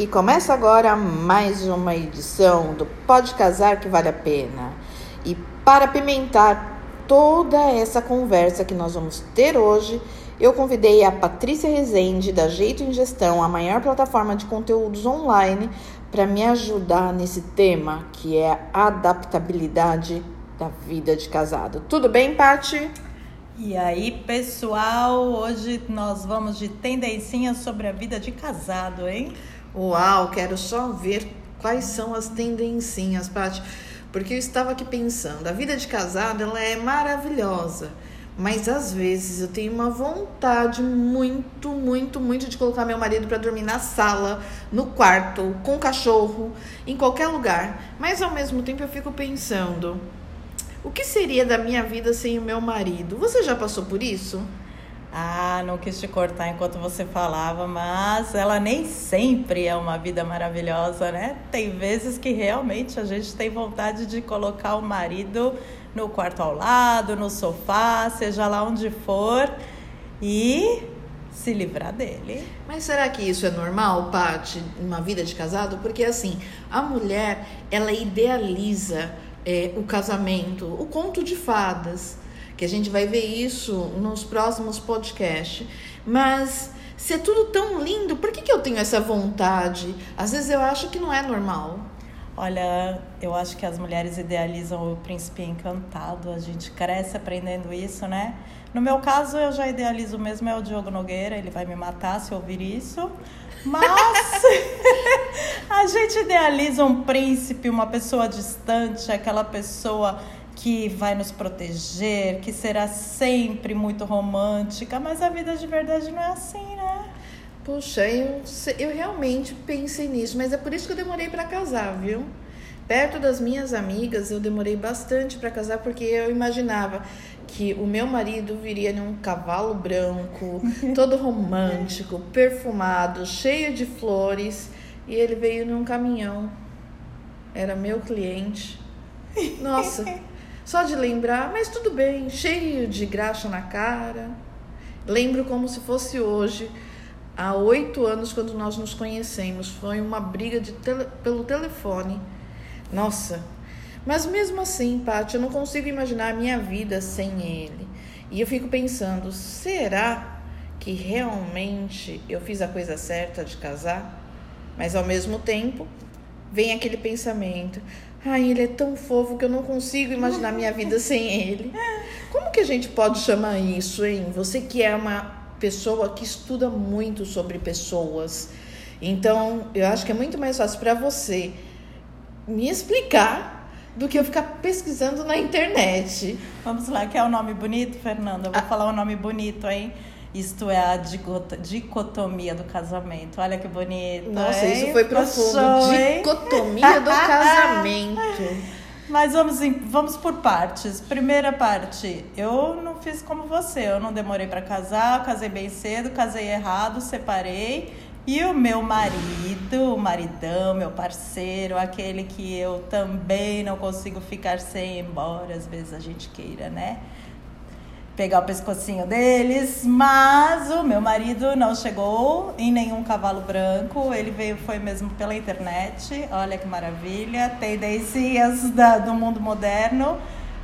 E começa agora mais uma edição do Pode Casar que Vale a Pena. E para pimentar toda essa conversa que nós vamos ter hoje, eu convidei a Patrícia Rezende, da Jeito em Gestão, a maior plataforma de conteúdos online, para me ajudar nesse tema que é a adaptabilidade da vida de casado. Tudo bem, Pati? E aí, pessoal, hoje nós vamos de tendencinhas sobre a vida de casado, hein? Uau, quero só ver quais são as tendencinhas, Paty. Porque eu estava aqui pensando, a vida de casado ela é maravilhosa, mas às vezes eu tenho uma vontade muito, muito, muito de colocar meu marido para dormir na sala, no quarto, com o cachorro, em qualquer lugar. Mas ao mesmo tempo eu fico pensando, o que seria da minha vida sem o meu marido? Você já passou por isso? Ah, não quis te cortar enquanto você falava, mas ela nem sempre é uma vida maravilhosa, né? Tem vezes que realmente a gente tem vontade de colocar o marido no quarto ao lado, no sofá, seja lá onde for, e se livrar dele. Mas será que isso é normal, Paty, uma vida de casado? Porque assim, a mulher, ela idealiza é, o casamento, o conto de fadas que a gente vai ver isso nos próximos podcasts. Mas se é tudo tão lindo, por que, que eu tenho essa vontade? Às vezes eu acho que não é normal. Olha, eu acho que as mulheres idealizam o príncipe encantado. A gente cresce aprendendo isso, né? No meu caso, eu já idealizo mesmo é o Diogo Nogueira. Ele vai me matar se ouvir isso. Mas a gente idealiza um príncipe, uma pessoa distante, aquela pessoa que vai nos proteger, que será sempre muito romântica, mas a vida de verdade não é assim, né? Puxa, eu, eu realmente pensei nisso, mas é por isso que eu demorei para casar, viu? Perto das minhas amigas, eu demorei bastante para casar porque eu imaginava que o meu marido viria num cavalo branco, todo romântico, perfumado, cheio de flores, e ele veio num caminhão. Era meu cliente. Nossa, só de lembrar, mas tudo bem, cheio de graxa na cara. Lembro como se fosse hoje, há oito anos, quando nós nos conhecemos. Foi uma briga de tele, pelo telefone. Nossa, mas mesmo assim, Paty, eu não consigo imaginar a minha vida sem ele. E eu fico pensando, será que realmente eu fiz a coisa certa de casar? Mas ao mesmo tempo, vem aquele pensamento: Ai, ele é tão fofo que eu não consigo imaginar minha vida sem ele. Como que a gente pode chamar isso, hein? Você que é uma pessoa que estuda muito sobre pessoas. Então, eu acho que é muito mais fácil para você me explicar do que eu ficar pesquisando na internet. Vamos lá, quer o um nome bonito, Fernanda? Eu vou ah. falar um nome bonito, hein? Isto é a dicotomia do casamento. Olha que bonito. Nossa, hein? isso foi profundo. Passou, dicotomia do casamento. Mas vamos, vamos por partes. Primeira parte, eu não fiz como você. Eu não demorei para casar, casei bem cedo, casei errado, separei. E o meu marido, o maridão, meu parceiro, aquele que eu também não consigo ficar sem, embora às vezes a gente queira, né? Pegar o pescocinho deles, mas o meu marido não chegou em nenhum cavalo branco, ele veio foi mesmo pela internet. Olha que maravilha, tendências do mundo moderno.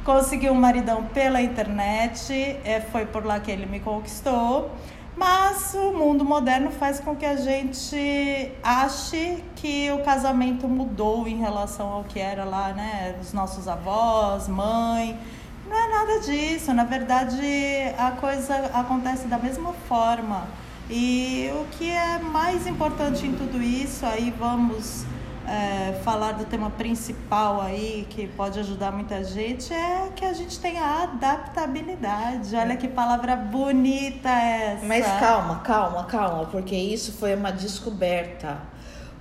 Conseguiu um maridão pela internet, é, foi por lá que ele me conquistou. Mas o mundo moderno faz com que a gente ache que o casamento mudou em relação ao que era lá, né? Os nossos avós, mãe. Não é nada disso. Na verdade, a coisa acontece da mesma forma. E o que é mais importante em tudo isso, aí vamos é, falar do tema principal aí, que pode ajudar muita gente, é que a gente tem a adaptabilidade. Olha que palavra bonita essa. Mas calma, calma, calma, porque isso foi uma descoberta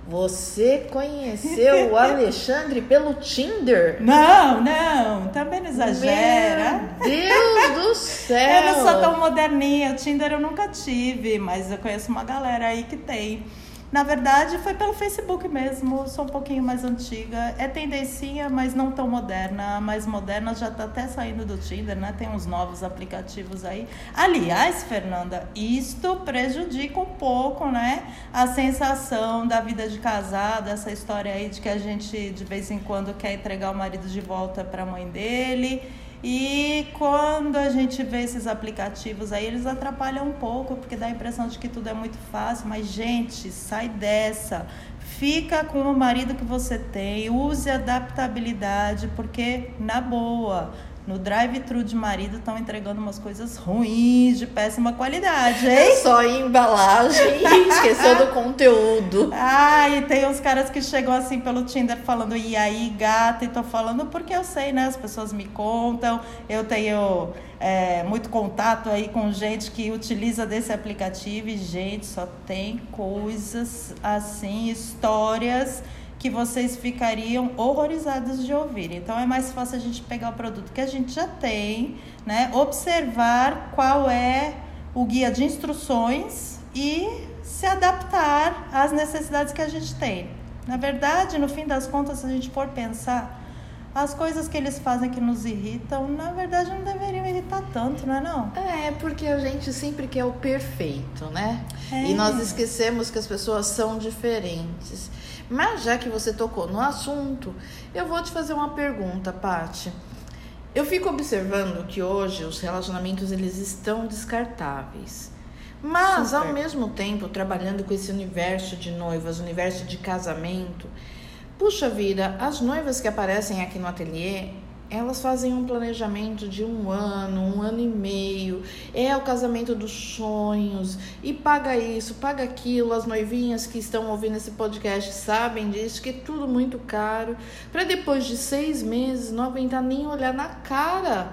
você conheceu o Alexandre pelo Tinder? Não, não, também não exagera. Meu Deus do céu! Eu não sou tão moderninha, o Tinder eu nunca tive, mas eu conheço uma galera aí que tem. Na verdade, foi pelo Facebook mesmo, sou um pouquinho mais antiga. É tendencinha, mas não tão moderna. A mais moderna já está até saindo do Tinder, né? Tem uns novos aplicativos aí. Aliás, Fernanda, isto prejudica um pouco, né? A sensação da vida de casado, essa história aí de que a gente de vez em quando quer entregar o marido de volta para a mãe dele e quando a gente vê esses aplicativos aí, eles atrapalham um pouco, porque dá a impressão de que tudo é muito fácil. Mas, gente, sai dessa. Fica com o marido que você tem, use adaptabilidade, porque, na boa, no drive-thru de marido estão entregando umas coisas ruins, de péssima qualidade, hein? É só embalagem e esqueceu do conteúdo. Ah, e tem uns caras que chegam assim pelo Tinder falando, e aí, gata? E tô falando porque eu sei, né? As pessoas me contam, eu tenho é, muito contato aí com gente que utiliza desse aplicativo e, gente, só tem coisas assim, histórias que vocês ficariam horrorizados de ouvir. Então é mais fácil a gente pegar o produto que a gente já tem, né? Observar qual é o guia de instruções e se adaptar às necessidades que a gente tem. Na verdade, no fim das contas, se a gente for pensar, as coisas que eles fazem que nos irritam, na verdade não deveriam irritar tanto, não é não? É, porque a gente sempre quer o perfeito, né? É. E nós esquecemos que as pessoas são diferentes. Mas já que você tocou no assunto, eu vou te fazer uma pergunta, Pati. Eu fico observando que hoje os relacionamentos eles estão descartáveis. Mas Super. ao mesmo tempo, trabalhando com esse universo de noivas, universo de casamento, puxa vida, as noivas que aparecem aqui no ateliê, elas fazem um planejamento de um ano, um ano e meio, é o casamento dos sonhos, e paga isso, paga aquilo. As noivinhas que estão ouvindo esse podcast sabem disso, que é tudo muito caro, para depois de seis meses não aguentar nem olhar na cara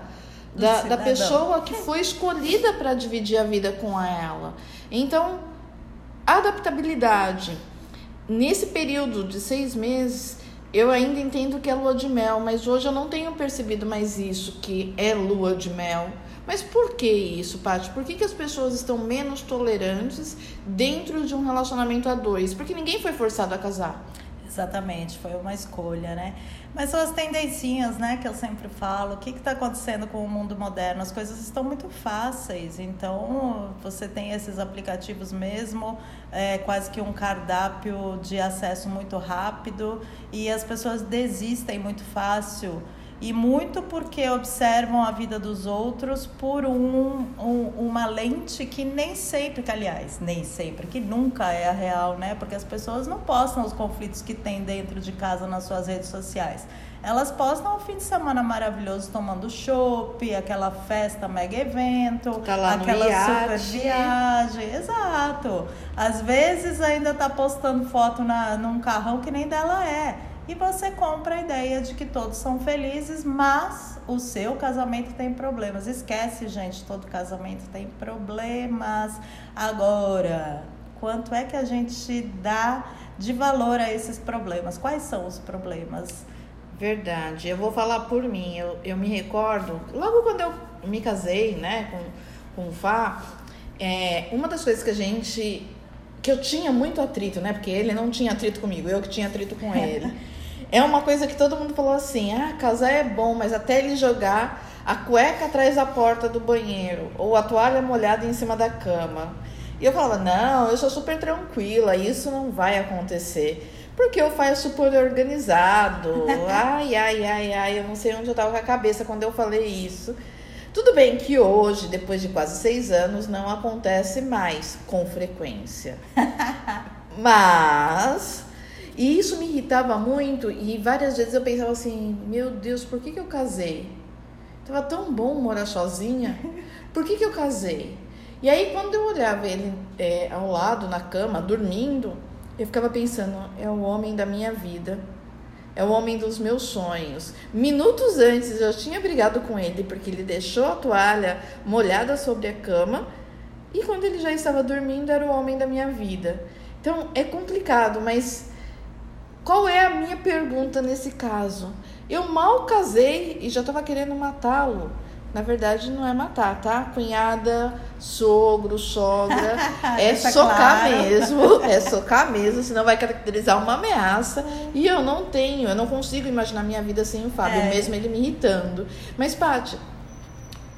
da, da pessoa que foi escolhida para dividir a vida com ela. Então, adaptabilidade. Nesse período de seis meses, eu ainda entendo que é lua de mel, mas hoje eu não tenho percebido mais isso, que é lua de mel. Mas por que isso, Paty? Por que, que as pessoas estão menos tolerantes dentro de um relacionamento a dois? Porque ninguém foi forçado a casar. Exatamente, foi uma escolha, né? Mas são as tendencinhas, né, que eu sempre falo. O que está acontecendo com o mundo moderno? As coisas estão muito fáceis. Então, você tem esses aplicativos mesmo, é, quase que um cardápio de acesso muito rápido e as pessoas desistem muito fácil e muito porque observam a vida dos outros por um, um, uma lente que nem sempre, que aliás, nem sempre, que nunca é a real, né? Porque as pessoas não postam os conflitos que tem dentro de casa nas suas redes sociais. Elas postam um fim de semana maravilhoso tomando chopp, aquela festa mega evento, tá aquela super viagem. Exato. Às vezes ainda tá postando foto na, num carrão que nem dela é e você compra a ideia de que todos são felizes, mas o seu casamento tem problemas. Esquece, gente, todo casamento tem problemas. Agora, quanto é que a gente dá de valor a esses problemas? Quais são os problemas? Verdade. Eu vou falar por mim. Eu, eu me recordo, logo quando eu me casei, né, com, com o Fá, é, uma das coisas que a gente que eu tinha muito atrito, né? Porque ele não tinha atrito comigo, eu que tinha atrito com ele. É uma coisa que todo mundo falou assim: ah, casar é bom, mas até ele jogar a cueca atrás da porta do banheiro ou a toalha molhada em cima da cama. E eu falava: não, eu sou super tranquila, isso não vai acontecer. Porque eu faço super organizado. Ai, ai, ai, ai, eu não sei onde eu tava com a cabeça quando eu falei isso. Tudo bem que hoje, depois de quase seis anos, não acontece mais com frequência. Mas e isso me irritava muito e várias vezes eu pensava assim, meu Deus, por que, que eu casei? Tava tão bom morar sozinha, por que, que eu casei? E aí quando eu olhava ele é, ao lado, na cama, dormindo, eu ficava pensando, é o homem da minha vida, é o homem dos meus sonhos. Minutos antes eu tinha brigado com ele porque ele deixou a toalha molhada sobre a cama e quando ele já estava dormindo era o homem da minha vida. Então é complicado, mas qual é a minha pergunta nesse caso? Eu mal casei e já estava querendo matá-lo. Na verdade, não é matar, tá? Cunhada, sogro, sogra. é Deixa socar claro. mesmo. É socar mesmo, senão vai caracterizar uma ameaça. E eu não tenho, eu não consigo imaginar minha vida sem o Fábio, É. mesmo ele me irritando. Mas, Paty,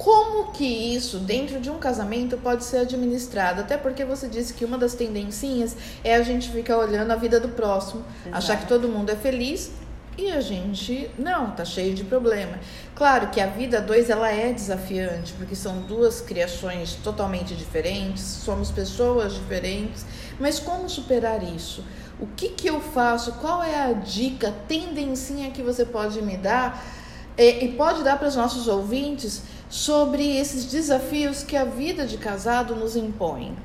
como que isso, dentro de um casamento, pode ser administrado? Até porque você disse que uma das tendencinhas é a gente ficar olhando a vida do próximo, Exato. achar que todo mundo é feliz e a gente não, tá cheio de problema. Claro que a vida dois ela é desafiante, porque são duas criações totalmente diferentes, somos pessoas diferentes, mas como superar isso? O que que eu faço? Qual é a dica, tendencinha que você pode me dar é, e pode dar para os nossos ouvintes sobre esses desafios que a vida de casado nos impõe?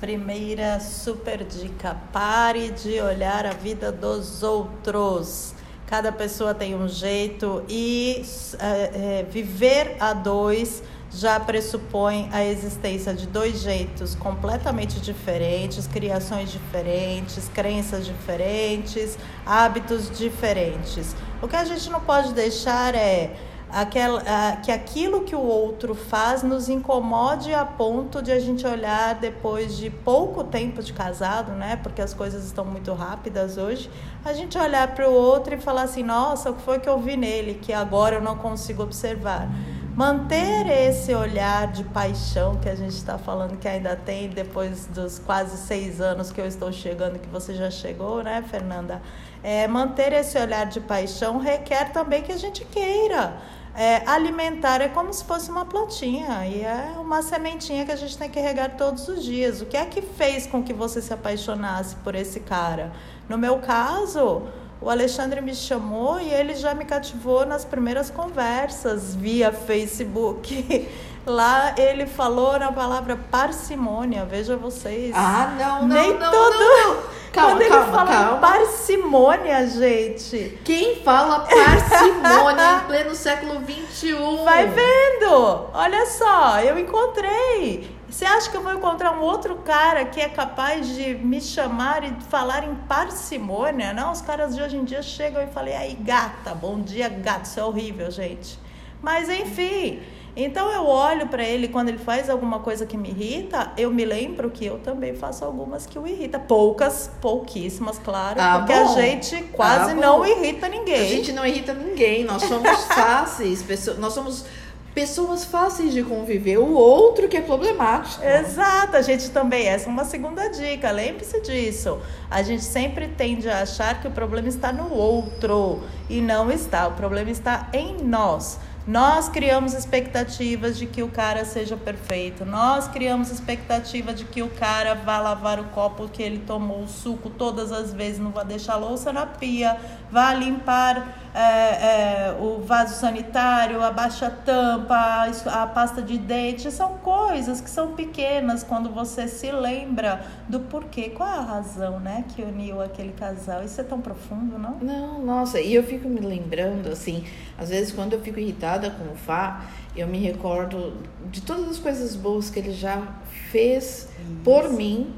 Primeira super dica: pare de olhar a vida dos outros. Cada pessoa tem um jeito e é, é, viver a dois já pressupõe a existência de dois jeitos completamente diferentes, criações diferentes, crenças diferentes, hábitos diferentes. O que a gente não pode deixar é aquela, ah, que aquilo que o outro faz nos incomode a ponto de a gente olhar depois de pouco tempo de casado, né? Porque as coisas estão muito rápidas hoje. A gente olhar para o outro e falar assim: nossa, o que foi que eu vi nele que agora eu não consigo observar? Manter esse olhar de paixão que a gente está falando que ainda tem depois dos quase seis anos que eu estou chegando, que você já chegou, né, Fernanda? É, manter esse olhar de paixão requer também que a gente queira. É, alimentar é como se fosse uma plantinha e é uma sementinha que a gente tem que regar todos os dias. O que é que fez com que você se apaixonasse por esse cara? No meu caso, o Alexandre me chamou e ele já me cativou nas primeiras conversas via Facebook. Lá ele falou na palavra parcimônia, veja vocês. Ah, não, não, Nem não, todo- não, não. Calma, Quando ele calma, fala calma. parcimônia, gente, Quem fala parcimônia em pleno século XXI? vai vendo. Olha só, eu encontrei. Você acha que eu vou encontrar um outro cara que é capaz de me chamar e falar em parcimônia? Não, os caras de hoje em dia chegam e falam, "E aí, gata, bom dia, gato. Isso é horrível, gente. Mas enfim, então eu olho pra ele quando ele faz alguma coisa que me irrita, eu me lembro que eu também faço algumas que o irrita. Poucas, pouquíssimas, claro, Ah, porque bom. a gente quase Ah, não irrita ninguém. A gente não irrita ninguém, nós somos fáceis, pessoa- nós somos pessoas fáceis de conviver. O outro que é problemático. Exato, a gente também, essa é uma segunda dica, lembre-se disso. A gente sempre tende a achar que o problema está no outro e não está, o problema está em nós. Nós criamos expectativas de que o cara seja perfeito. Nós criamos expectativa de que o cara vá lavar o copo que ele tomou o suco todas as vezes, não vai deixar a louça na pia, vá limpar é, é, o vaso sanitário, abaixa a tampa, a, pasta de dente. São coisas que são pequenas quando você se lembra do porquê. Qual é a razão, né, que uniu aquele casal? Isso é tão profundo, não? Não, nossa, e eu fico me lembrando, assim, às vezes quando eu fico irritada com o Fá, eu me recordo de todas as coisas boas que ele já fez por mim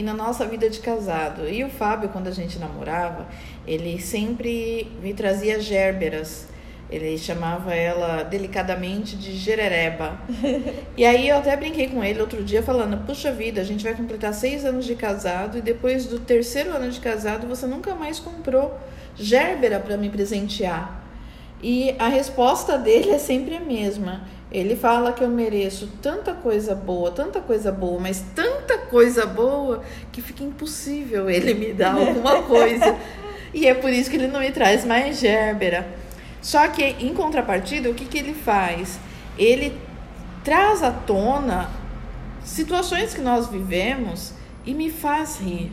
e na nossa vida de casado. E o Fábio, quando a gente namorava, ele sempre me trazia gérberas. Ele chamava ela delicadamente de jerereba. E aí eu até brinquei com ele outro dia falando, puxa vida, a gente vai completar seis anos de casado e depois do terceiro ano de casado você nunca mais comprou gerbera para me presentear. E a resposta dele é sempre a mesma. Ele fala que eu mereço tanta coisa boa, tanta coisa boa, mas tanta coisa boa que fica impossível ele me dar alguma coisa. e é por isso que ele não me traz mais gerbera. Só que em contrapartida, o que, que ele faz? Ele traz à tona situações que nós vivemos e me faz rir.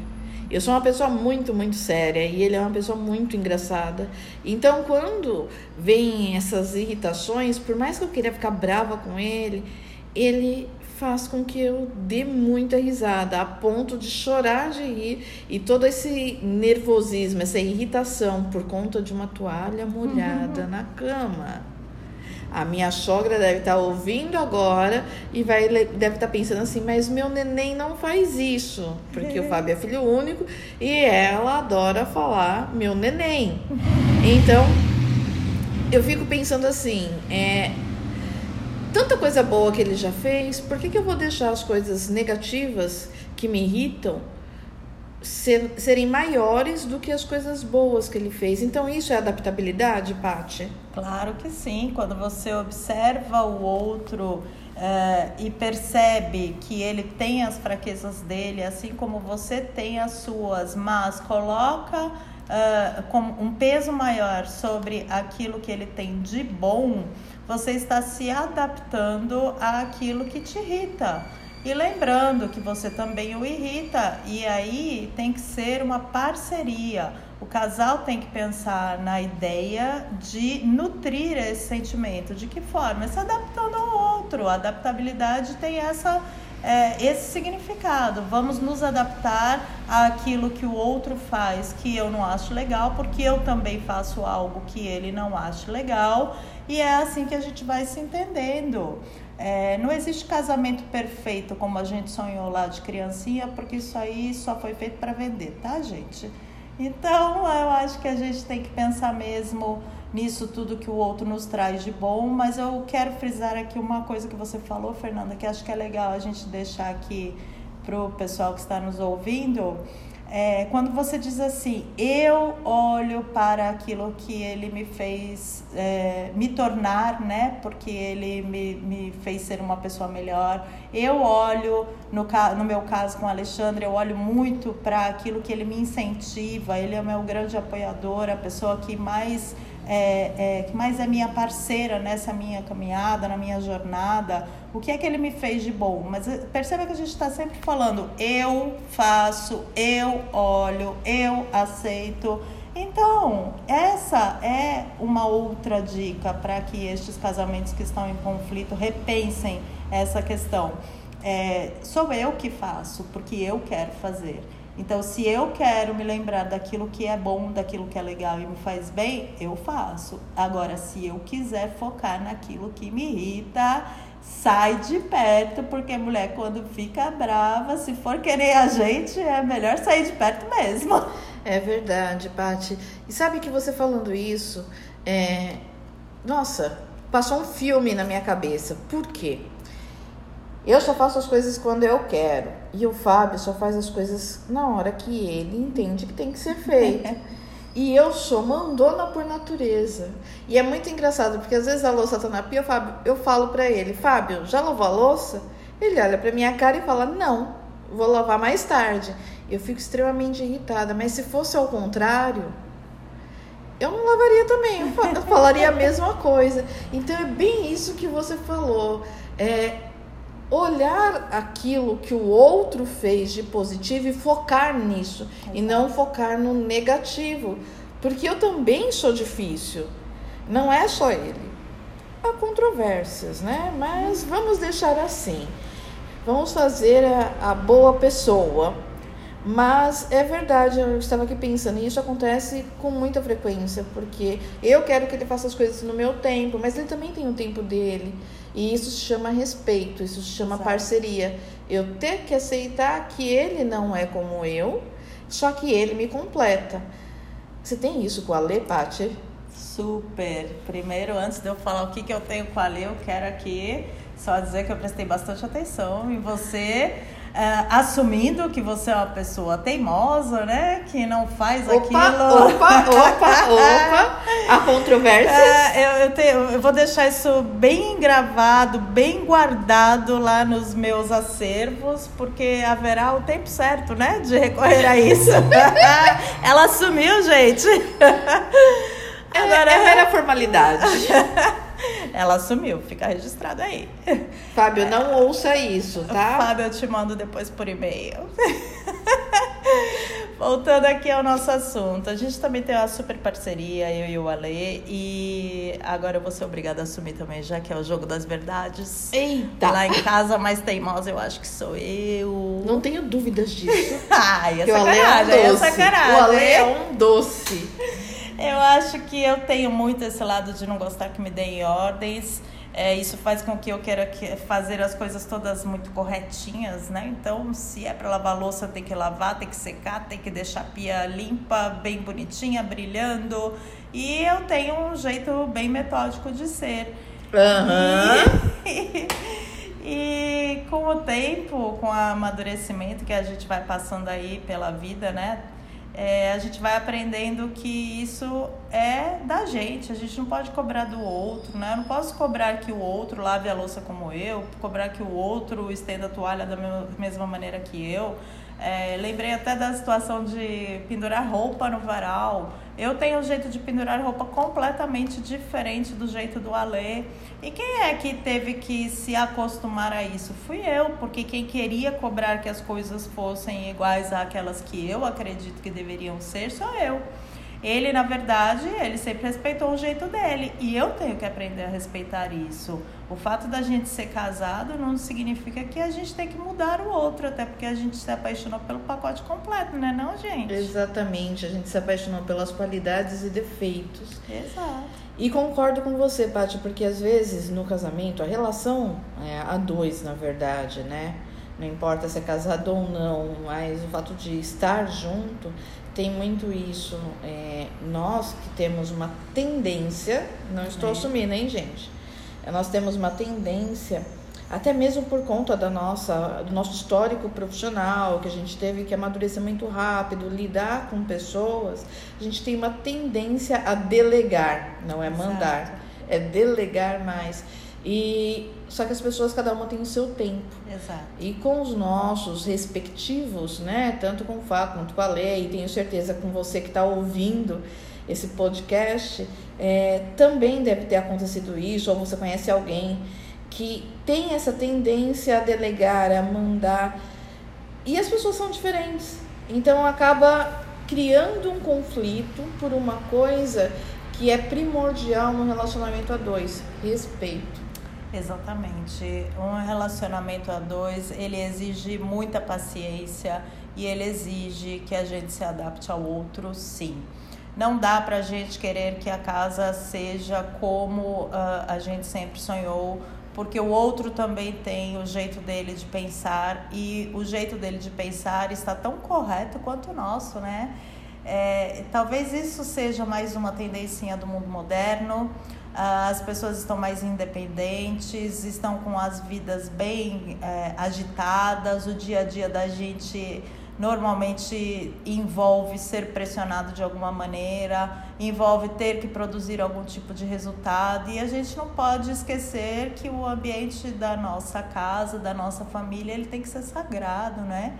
Eu sou uma pessoa muito, muito séria e ele é uma pessoa muito engraçada. Então, quando vem essas irritações, por mais que eu queira ficar brava com ele, ele faz com que eu dê muita risada, a ponto de chorar de rir e todo esse nervosismo, essa irritação por conta de uma toalha molhada na cama. A minha sogra deve estar ouvindo agora e vai, deve estar pensando assim, mas meu neném não faz isso. Porque o Fábio é filho único e ela adora falar meu neném. Então, eu fico pensando assim, é, tanta coisa boa que ele já fez, por que, que eu vou deixar as coisas negativas que me irritam ser, serem maiores do que as coisas boas que ele fez? Então, isso é adaptabilidade, Paty? Claro que sim. Quando você observa o outro uh, e percebe que ele tem as fraquezas dele, assim como você tem as suas, mas coloca uh, com um peso maior sobre aquilo que ele tem de bom, você está se adaptando àquilo que te irrita. E lembrando que você também o irrita, e aí tem que ser uma parceria. O casal tem que pensar na ideia de nutrir esse sentimento. De que forma? Se adaptando ao outro. A adaptabilidade tem essa, é, esse significado. Vamos nos adaptar àquilo que o outro faz que eu não acho legal, porque eu também faço algo que ele não acha legal. E é assim que a gente vai se entendendo. É, não existe casamento perfeito como a gente sonhou lá de criancinha, porque isso aí só foi feito para vender, tá, gente? Então, eu acho que a gente tem que pensar mesmo nisso tudo que o outro nos traz de bom, mas eu quero frisar aqui uma coisa que você falou, Fernanda, que acho que é legal a gente deixar aqui para o pessoal que está nos ouvindo. É, quando você diz assim, eu olho para aquilo que ele me fez é, me tornar, né? Porque ele me, me fez ser uma pessoa melhor. Eu olho, no, no meu caso com o Alexandre, eu olho muito para aquilo que ele me incentiva. Ele é meu grande apoiador, a pessoa que mais é, é, que mais é minha parceira nessa minha caminhada, na minha jornada, o que é que ele me fez de bom? Mas eh, perceba que a gente está sempre falando eu faço, eu olho, eu aceito. Então, essa é uma outra dica para que estes casamentos que estão em conflito repensem essa questão. É, sou eu que faço, porque eu quero fazer. Então, se eu quero me lembrar daquilo que é bom, daquilo que é legal e me faz bem, eu faço. Agora, se eu quiser focar naquilo que me irrita, sai de perto, porque mulher, quando fica brava, se for querer a gente, é melhor sair de perto mesmo. É verdade, Paty. E sabe que você falando isso, é... nossa, passou um filme na minha cabeça. Por quê? Eu só faço as coisas quando eu quero. E o Fábio só faz as coisas na hora que ele entende que tem que ser feito. e eu sou mandona por natureza. E é muito engraçado, porque às vezes a louça tá na pia, Fábio, eu falo para ele, Fábio, já lavou a louça? Ele olha pra minha cara e fala, não, vou lavar mais tarde. Eu fico extremamente irritada, mas se fosse ao contrário, eu não lavaria também, eu falaria a mesma coisa. Então é bem isso que você falou. É, olhar aquilo que o outro fez de positivo e focar nisso Exato. e não focar no negativo, porque eu também sou difícil. Não é só ele. Há controvérsias, né? Mas vamos deixar assim. Vamos fazer a, a boa pessoa. Mas é verdade, eu estava aqui pensando, e isso acontece com muita frequência, porque eu quero que ele faça as coisas no meu tempo, mas ele também tem o tempo dele. E isso se chama respeito, isso se chama Exato. parceria. Eu ter que aceitar que ele não é como eu, só que ele me completa. Você tem isso com a Lê, Paty? Super. Primeiro, antes de eu falar o que, que eu tenho com a Lê, eu quero aqui só dizer que eu prestei bastante atenção em você assumindo que você é uma pessoa teimosa, né? Que não faz opa, aquilo. Opa, opa, opa! A controvérsia. Uh, eu, eu, te, eu vou deixar isso bem gravado, bem guardado lá nos meus acervos, porque haverá o tempo certo, né? De recorrer a isso. Ela assumiu, gente. Agora... É, é mera formalidade. Ela assumiu, fica registrado aí. Fábio, é. não ouça isso, tá? Fábio, eu te mando depois por e-mail. Voltando aqui ao nosso assunto, a gente também tem uma super parceria, eu e o Ale, e agora eu vou ser obrigada a assumir também, já que é o jogo das verdades. Eita! Lá em casa, mais teimosa eu acho que sou eu. Não tenho dúvidas disso. Ai, é sacanagem, é, um é sacanagem. O Ale é um doce. Eu acho que eu tenho muito esse lado de não gostar que me deem ordens. É, isso faz com que eu queira fazer as coisas todas muito corretinhas, né? Então, se é para lavar louça, tem que lavar, tem que secar, tem que deixar a pia limpa, bem bonitinha, brilhando. E eu tenho um jeito bem metódico de ser. Uhum. e com o tempo, com o amadurecimento que a gente vai passando aí pela vida, né? É, a gente vai aprendendo que isso é da gente, a gente não pode cobrar do outro, né? Eu não posso cobrar que o outro lave a louça como eu, cobrar que o outro estenda a toalha da mesma maneira que eu. É, lembrei até da situação de pendurar roupa no varal. Eu tenho um jeito de pendurar roupa completamente diferente do jeito do Alê. E quem é que teve que se acostumar a isso? Fui eu, porque quem queria cobrar que as coisas fossem iguais àquelas que eu acredito que deveriam ser, sou eu. Ele, na verdade, ele sempre respeitou o jeito dele. E eu tenho que aprender a respeitar isso. O fato da gente ser casado não significa que a gente tem que mudar o outro, até porque a gente se apaixonou pelo pacote completo, né, não, gente? Exatamente. A gente se apaixonou pelas qualidades e defeitos. Exato. E concordo com você, Paty, porque às vezes no casamento, a relação é a dois, na verdade, né? Não importa se é casado ou não, mas o fato de estar junto tem muito isso. É, nós que temos uma tendência, não estou é. assumindo, hein, gente? Nós temos uma tendência, até mesmo por conta da nossa, do nosso histórico profissional, que a gente teve que amadurecer muito rápido, lidar com pessoas, a gente tem uma tendência a delegar, não é mandar, Exato. é delegar mais. E só que as pessoas cada uma tem o seu tempo. Exato. E com os nossos respectivos, né, tanto com o Fábio quanto com a Lei, e tenho certeza com você que está ouvindo esse podcast, é, também deve ter acontecido isso, ou você conhece alguém que tem essa tendência a delegar, a mandar. E as pessoas são diferentes. Então acaba criando um conflito por uma coisa que é primordial no relacionamento a dois, respeito. Exatamente. Um relacionamento a dois, ele exige muita paciência e ele exige que a gente se adapte ao outro, sim. Não dá pra gente querer que a casa seja como uh, a gente sempre sonhou, porque o outro também tem o jeito dele de pensar e o jeito dele de pensar está tão correto quanto o nosso, né? É, talvez isso seja mais uma tendência do mundo moderno. Ah, as pessoas estão mais independentes, estão com as vidas bem é, agitadas, o dia a dia da gente normalmente envolve ser pressionado de alguma maneira, envolve ter que produzir algum tipo de resultado e a gente não pode esquecer que o ambiente da nossa casa, da nossa família, ele tem que ser sagrado, né?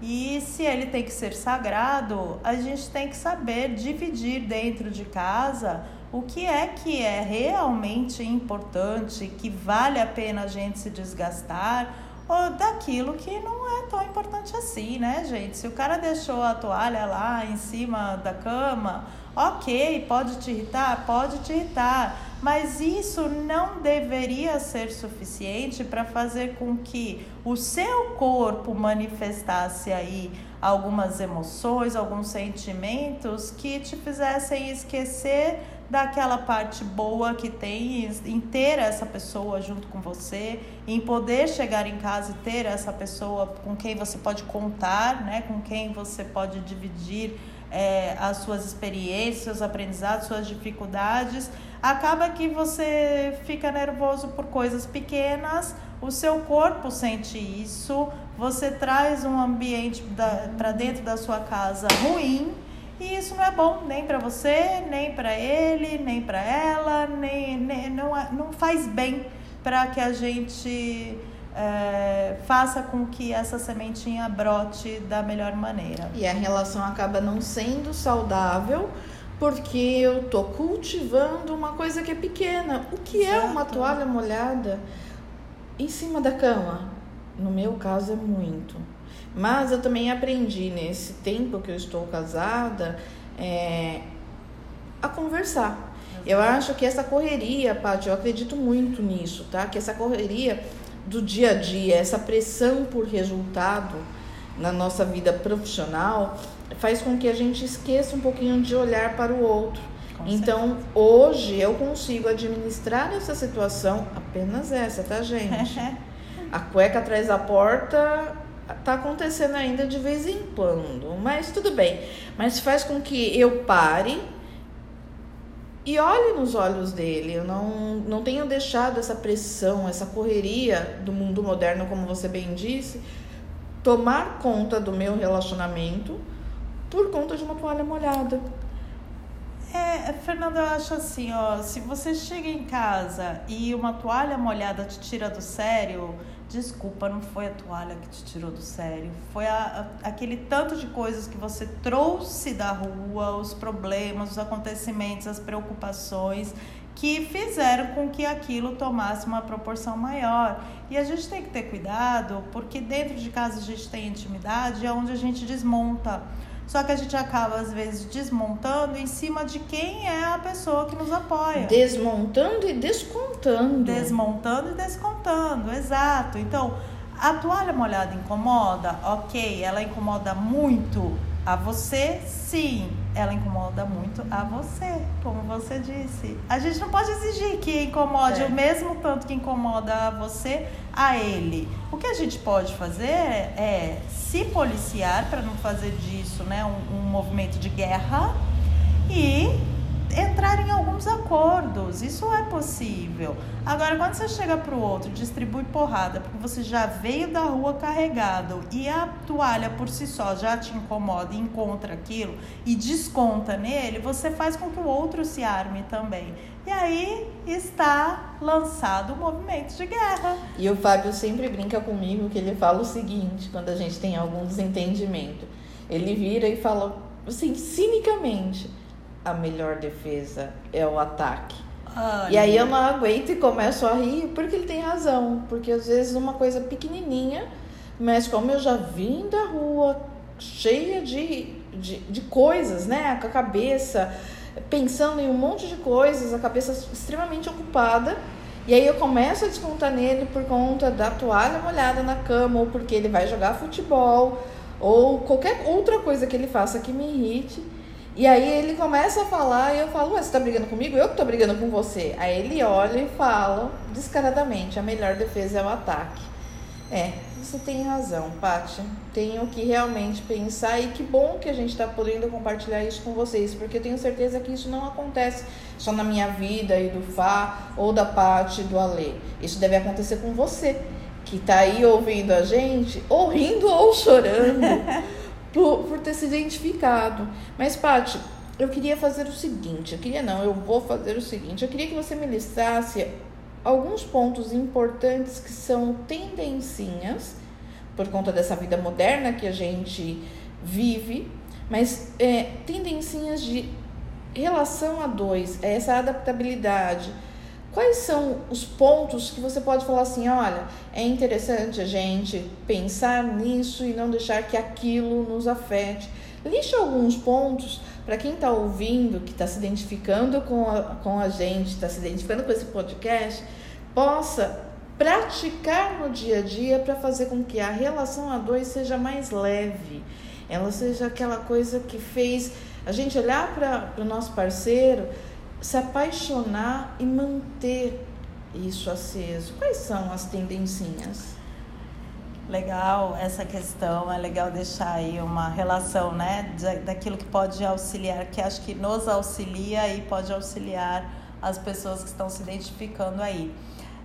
E se ele tem que ser sagrado, a gente tem que saber dividir dentro de casa o que é que é realmente importante, que vale a pena a gente se desgastar, ou daquilo que não é tão importante assim, né, gente? Se o cara deixou a toalha lá em cima da cama, ok, pode te irritar? Pode te irritar, mas isso não deveria ser suficiente para fazer com que o seu corpo manifestasse aí algumas emoções, alguns sentimentos que te fizessem esquecer daquela parte boa que tem em ter essa pessoa junto com você, em poder chegar em casa e ter essa pessoa com quem você pode contar, né, com quem você pode dividir é, as suas experiências, seus aprendizados, suas dificuldades, acaba que você fica nervoso por coisas pequenas, o seu corpo sente isso, você traz um ambiente para dentro da sua casa ruim e isso não é bom nem para você, nem para ele, nem para ela, nem, nem não, não faz bem para que a gente é, faça com que essa sementinha brote da melhor maneira. E a relação acaba não sendo saudável porque eu tô cultivando uma coisa que é pequena. O que Exato. é uma toalha molhada em cima da cama? No meu caso é muito. Mas eu também aprendi nesse tempo que eu estou casada é, a conversar. Eu acho que essa correria, Paty, eu acredito muito nisso, tá? Que essa correria do dia a dia, essa pressão por resultado na nossa vida profissional faz com que a gente esqueça um pouquinho de olhar para o outro. Com então, certeza. hoje eu consigo administrar essa situação apenas essa, tá, gente? a cueca atrás da porta tá acontecendo ainda de vez em quando, mas tudo bem. Mas faz com que eu pare e olhe nos olhos dele. Eu não, não tenho deixado essa pressão, essa correria do mundo moderno, como você bem disse, tomar conta do meu relacionamento por conta de uma toalha molhada. É, Fernanda, eu acho assim, ó, se você chega em casa e uma toalha molhada te tira do sério, desculpa, não foi a toalha que te tirou do sério, foi a, a, aquele tanto de coisas que você trouxe da rua, os problemas, os acontecimentos, as preocupações que fizeram com que aquilo tomasse uma proporção maior. E a gente tem que ter cuidado, porque dentro de casa a gente tem intimidade, é onde a gente desmonta só que a gente acaba, às vezes, desmontando em cima de quem é a pessoa que nos apoia. Desmontando e descontando. Desmontando e descontando, exato. Então, a toalha molhada incomoda? Ok, ela incomoda muito a você, sim, ela incomoda muito a você, como você disse. A gente não pode exigir que incomode é. o mesmo tanto que incomoda a você, a ele. O que a gente pode fazer é se policiar para não fazer disso né, um, um movimento de guerra e entrar em alguns acordos. Isso é possível. Agora, quando você chega para o outro, distribui porrada, porque você já veio da rua carregado e a toalha por si só já te incomoda e encontra aquilo e desconta nele, você faz com que o outro se arme também. E aí está lançado o movimento de guerra. E o Fábio sempre brinca comigo que ele fala o seguinte, quando a gente tem algum desentendimento. Ele vira e fala assim, cinicamente a melhor defesa é o ataque. Ai, e aí eu não aguento e começo a rir porque ele tem razão. Porque às vezes uma coisa pequenininha, mas como eu já vim da rua cheia de, de, de coisas, né? Com a cabeça pensando em um monte de coisas, a cabeça extremamente ocupada. E aí eu começo a descontar nele por conta da toalha molhada na cama, ou porque ele vai jogar futebol, ou qualquer outra coisa que ele faça que me irrite. E aí ele começa a falar e eu falo, Ué, você tá brigando comigo? Eu que tô brigando com você. Aí ele olha e fala descaradamente, a melhor defesa é o ataque. É, você tem razão, Paty. Tenho que realmente pensar e que bom que a gente está podendo compartilhar isso com vocês, porque eu tenho certeza que isso não acontece só na minha vida e do Fá ou da Paty do Alê. Isso deve acontecer com você, que está aí ouvindo a gente, ou rindo ou chorando. por, por ter se identificado. Mas, Paty, eu queria fazer o seguinte, eu queria não, eu vou fazer o seguinte, eu queria que você me listasse alguns pontos importantes que são tendencinhas por conta dessa vida moderna que a gente vive, mas é, tendencinhas de relação a dois, é essa adaptabilidade, Quais são os pontos que você pode falar assim, olha, é interessante a gente pensar nisso e não deixar que aquilo nos afete? Liste alguns pontos para quem está ouvindo, que está se identificando com a, com a gente, está se identificando com esse podcast, possa praticar no dia a dia para fazer com que a relação a dois seja mais leve. Ela seja aquela coisa que fez a gente olhar para o nosso parceiro se apaixonar e manter isso aceso? Quais são as tendencinhas? Legal essa questão, é legal deixar aí uma relação, né, daquilo que pode auxiliar, que acho que nos auxilia e pode auxiliar as pessoas que estão se identificando aí.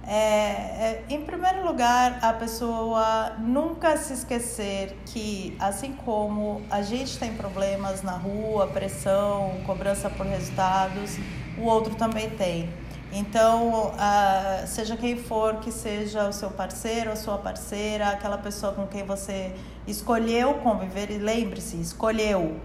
É, é, em primeiro lugar, a pessoa nunca se esquecer que, assim como a gente tem problemas na rua, pressão, cobrança por resultados, o outro também tem. Então, uh, seja quem for que seja o seu parceiro, a sua parceira, aquela pessoa com quem você escolheu conviver, e lembre-se, escolheu.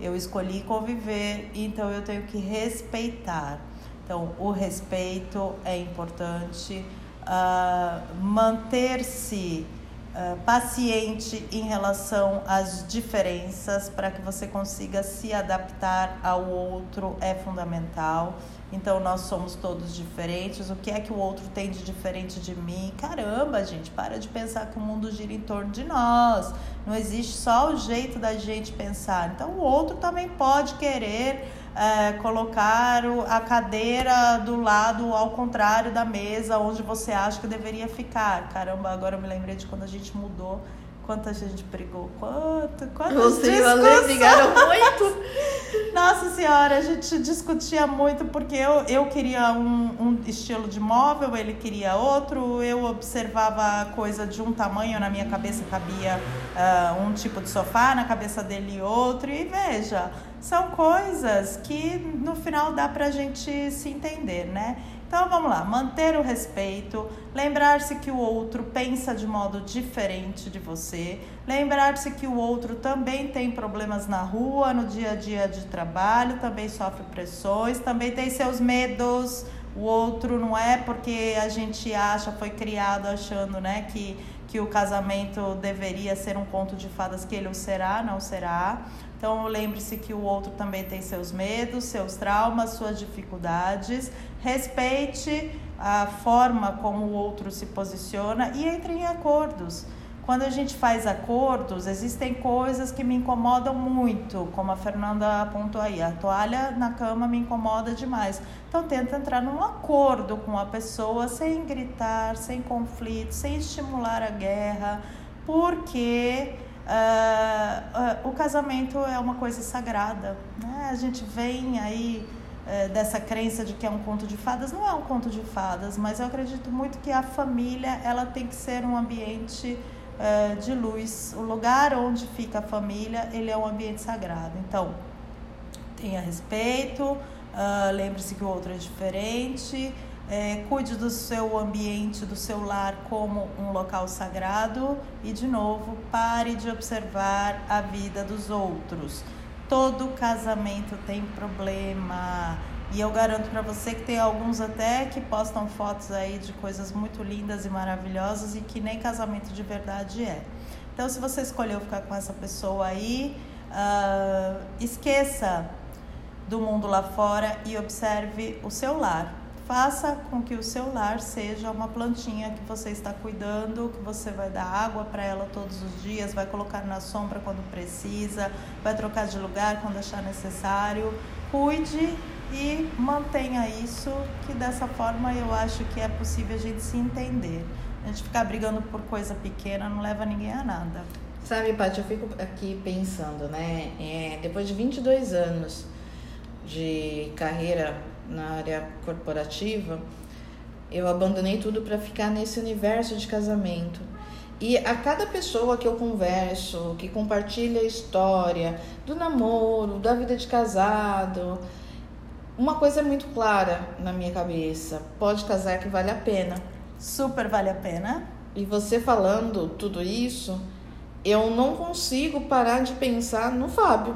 Eu escolhi conviver, então eu tenho que respeitar. Então, o respeito é importante, uh, manter-se uh, paciente em relação às diferenças para que você consiga se adaptar ao outro é fundamental. Então nós somos todos diferentes. O que é que o outro tem de diferente de mim? Caramba, gente, para de pensar que o mundo gira em torno de nós. Não existe só o jeito da gente pensar. Então o outro também pode querer é, colocar a cadeira do lado ao contrário da mesa onde você acha que deveria ficar. Caramba, agora eu me lembrei de quando a gente mudou. Quanta gente brigou, quanto, quantas Você e o Ale brigaram muito. Nossa senhora, a gente discutia muito porque eu, eu queria um, um estilo de móvel, ele queria outro. Eu observava coisa de um tamanho, na minha cabeça cabia uh, um tipo de sofá, na cabeça dele outro. E veja, são coisas que no final dá pra gente se entender, né? Então vamos lá, manter o respeito, lembrar-se que o outro pensa de modo diferente de você, lembrar-se que o outro também tem problemas na rua, no dia a dia de trabalho, também sofre pressões, também tem seus medos. O outro não é porque a gente acha, foi criado achando, né, que que o casamento deveria ser um conto de fadas que ele o será, não será. Então lembre-se que o outro também tem seus medos, seus traumas, suas dificuldades. Respeite a forma como o outro se posiciona e entre em acordos. Quando a gente faz acordos, existem coisas que me incomodam muito, como a Fernanda apontou aí. A toalha na cama me incomoda demais. Então, tenta entrar num acordo com a pessoa sem gritar, sem conflito, sem estimular a guerra, porque uh, uh, o casamento é uma coisa sagrada. Né? A gente vem aí uh, dessa crença de que é um conto de fadas. Não é um conto de fadas, mas eu acredito muito que a família ela tem que ser um ambiente de luz. O lugar onde fica a família, ele é um ambiente sagrado. Então, tenha respeito, lembre-se que o outro é diferente. É, cuide do seu ambiente, do seu lar como um local sagrado e, de novo, pare de observar a vida dos outros. Todo casamento tem problema. E eu garanto para você que tem alguns até que postam fotos aí de coisas muito lindas e maravilhosas e que nem casamento de verdade é. Então, se você escolheu ficar com essa pessoa aí, uh, esqueça do mundo lá fora e observe o seu lar Faça com que o seu lar seja uma plantinha que você está cuidando, que você vai dar água para ela todos os dias, vai colocar na sombra quando precisa, vai trocar de lugar quando achar necessário. Cuide e mantenha isso, que dessa forma eu acho que é possível a gente se entender. A gente ficar brigando por coisa pequena não leva ninguém a nada. Sabe, Paty, eu fico aqui pensando, né? É, depois de 22 anos de carreira na área corporativa, eu abandonei tudo para ficar nesse universo de casamento. E a cada pessoa que eu converso, que compartilha a história do namoro, da vida de casado, uma coisa é muito clara na minha cabeça: pode casar que vale a pena. Super vale a pena. E você falando tudo isso, eu não consigo parar de pensar no Fábio.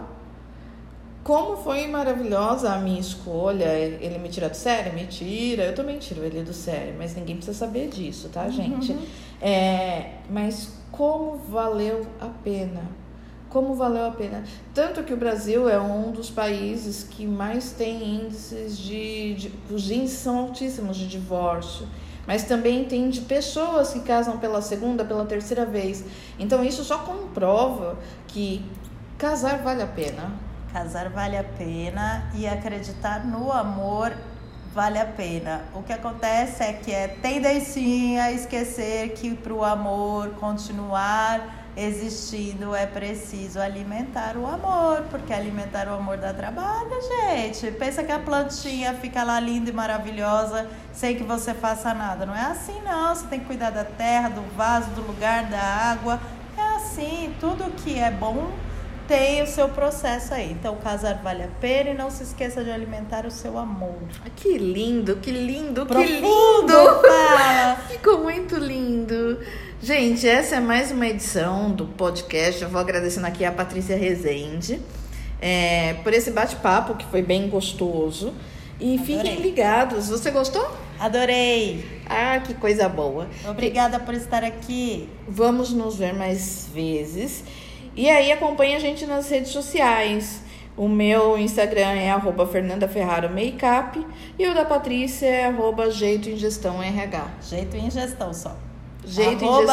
Como foi maravilhosa a minha escolha. Ele me tira do sério? Me tira. Eu também tiro ele do sério, mas ninguém precisa saber disso, tá, gente? Uhum. É, mas como valeu a pena? Como valeu a pena? Tanto que o Brasil é um dos países que mais tem índices de, de. Os índices são altíssimos de divórcio mas também tem de pessoas que casam pela segunda, pela terceira vez. Então isso só comprova que casar vale a pena. Casar vale a pena e acreditar no amor vale a pena. O que acontece é que é tendencinha a esquecer que para o amor continuar existindo é preciso alimentar o amor, porque alimentar o amor dá trabalho, gente. Pensa que a plantinha fica lá linda e maravilhosa sem que você faça nada. Não é assim não. Você tem que cuidar da terra, do vaso, do lugar, da água. É assim, tudo que é bom tem o seu processo aí. Então, casar vale a pena e não se esqueça de alimentar o seu amor. Que lindo, que lindo, Profundo, que lindo! Ficou muito lindo. Gente, essa é mais uma edição do podcast. Eu vou agradecendo aqui a Patrícia Rezende é, por esse bate-papo que foi bem gostoso. E Adorei. fiquem ligados. Você gostou? Adorei! Ah, que coisa boa. Obrigada por estar aqui. Vamos nos ver mais vezes. E aí acompanha a gente nas redes sociais. O meu Instagram é arroba Fernanda Ferraro Makeup e o da Patrícia é arroba Jeito em Gestão RH. Jeito só. Jeito arroba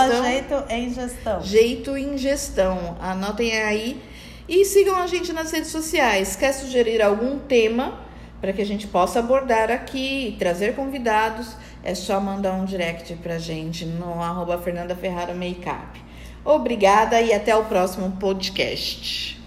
em Gestão. Jeito em Gestão. Jeito. Anotem aí. E sigam a gente nas redes sociais. Quer sugerir algum tema para que a gente possa abordar aqui e trazer convidados? É só mandar um direct pra gente no arroba Fernanda Ferraro Makeup. Obrigada e até o próximo podcast.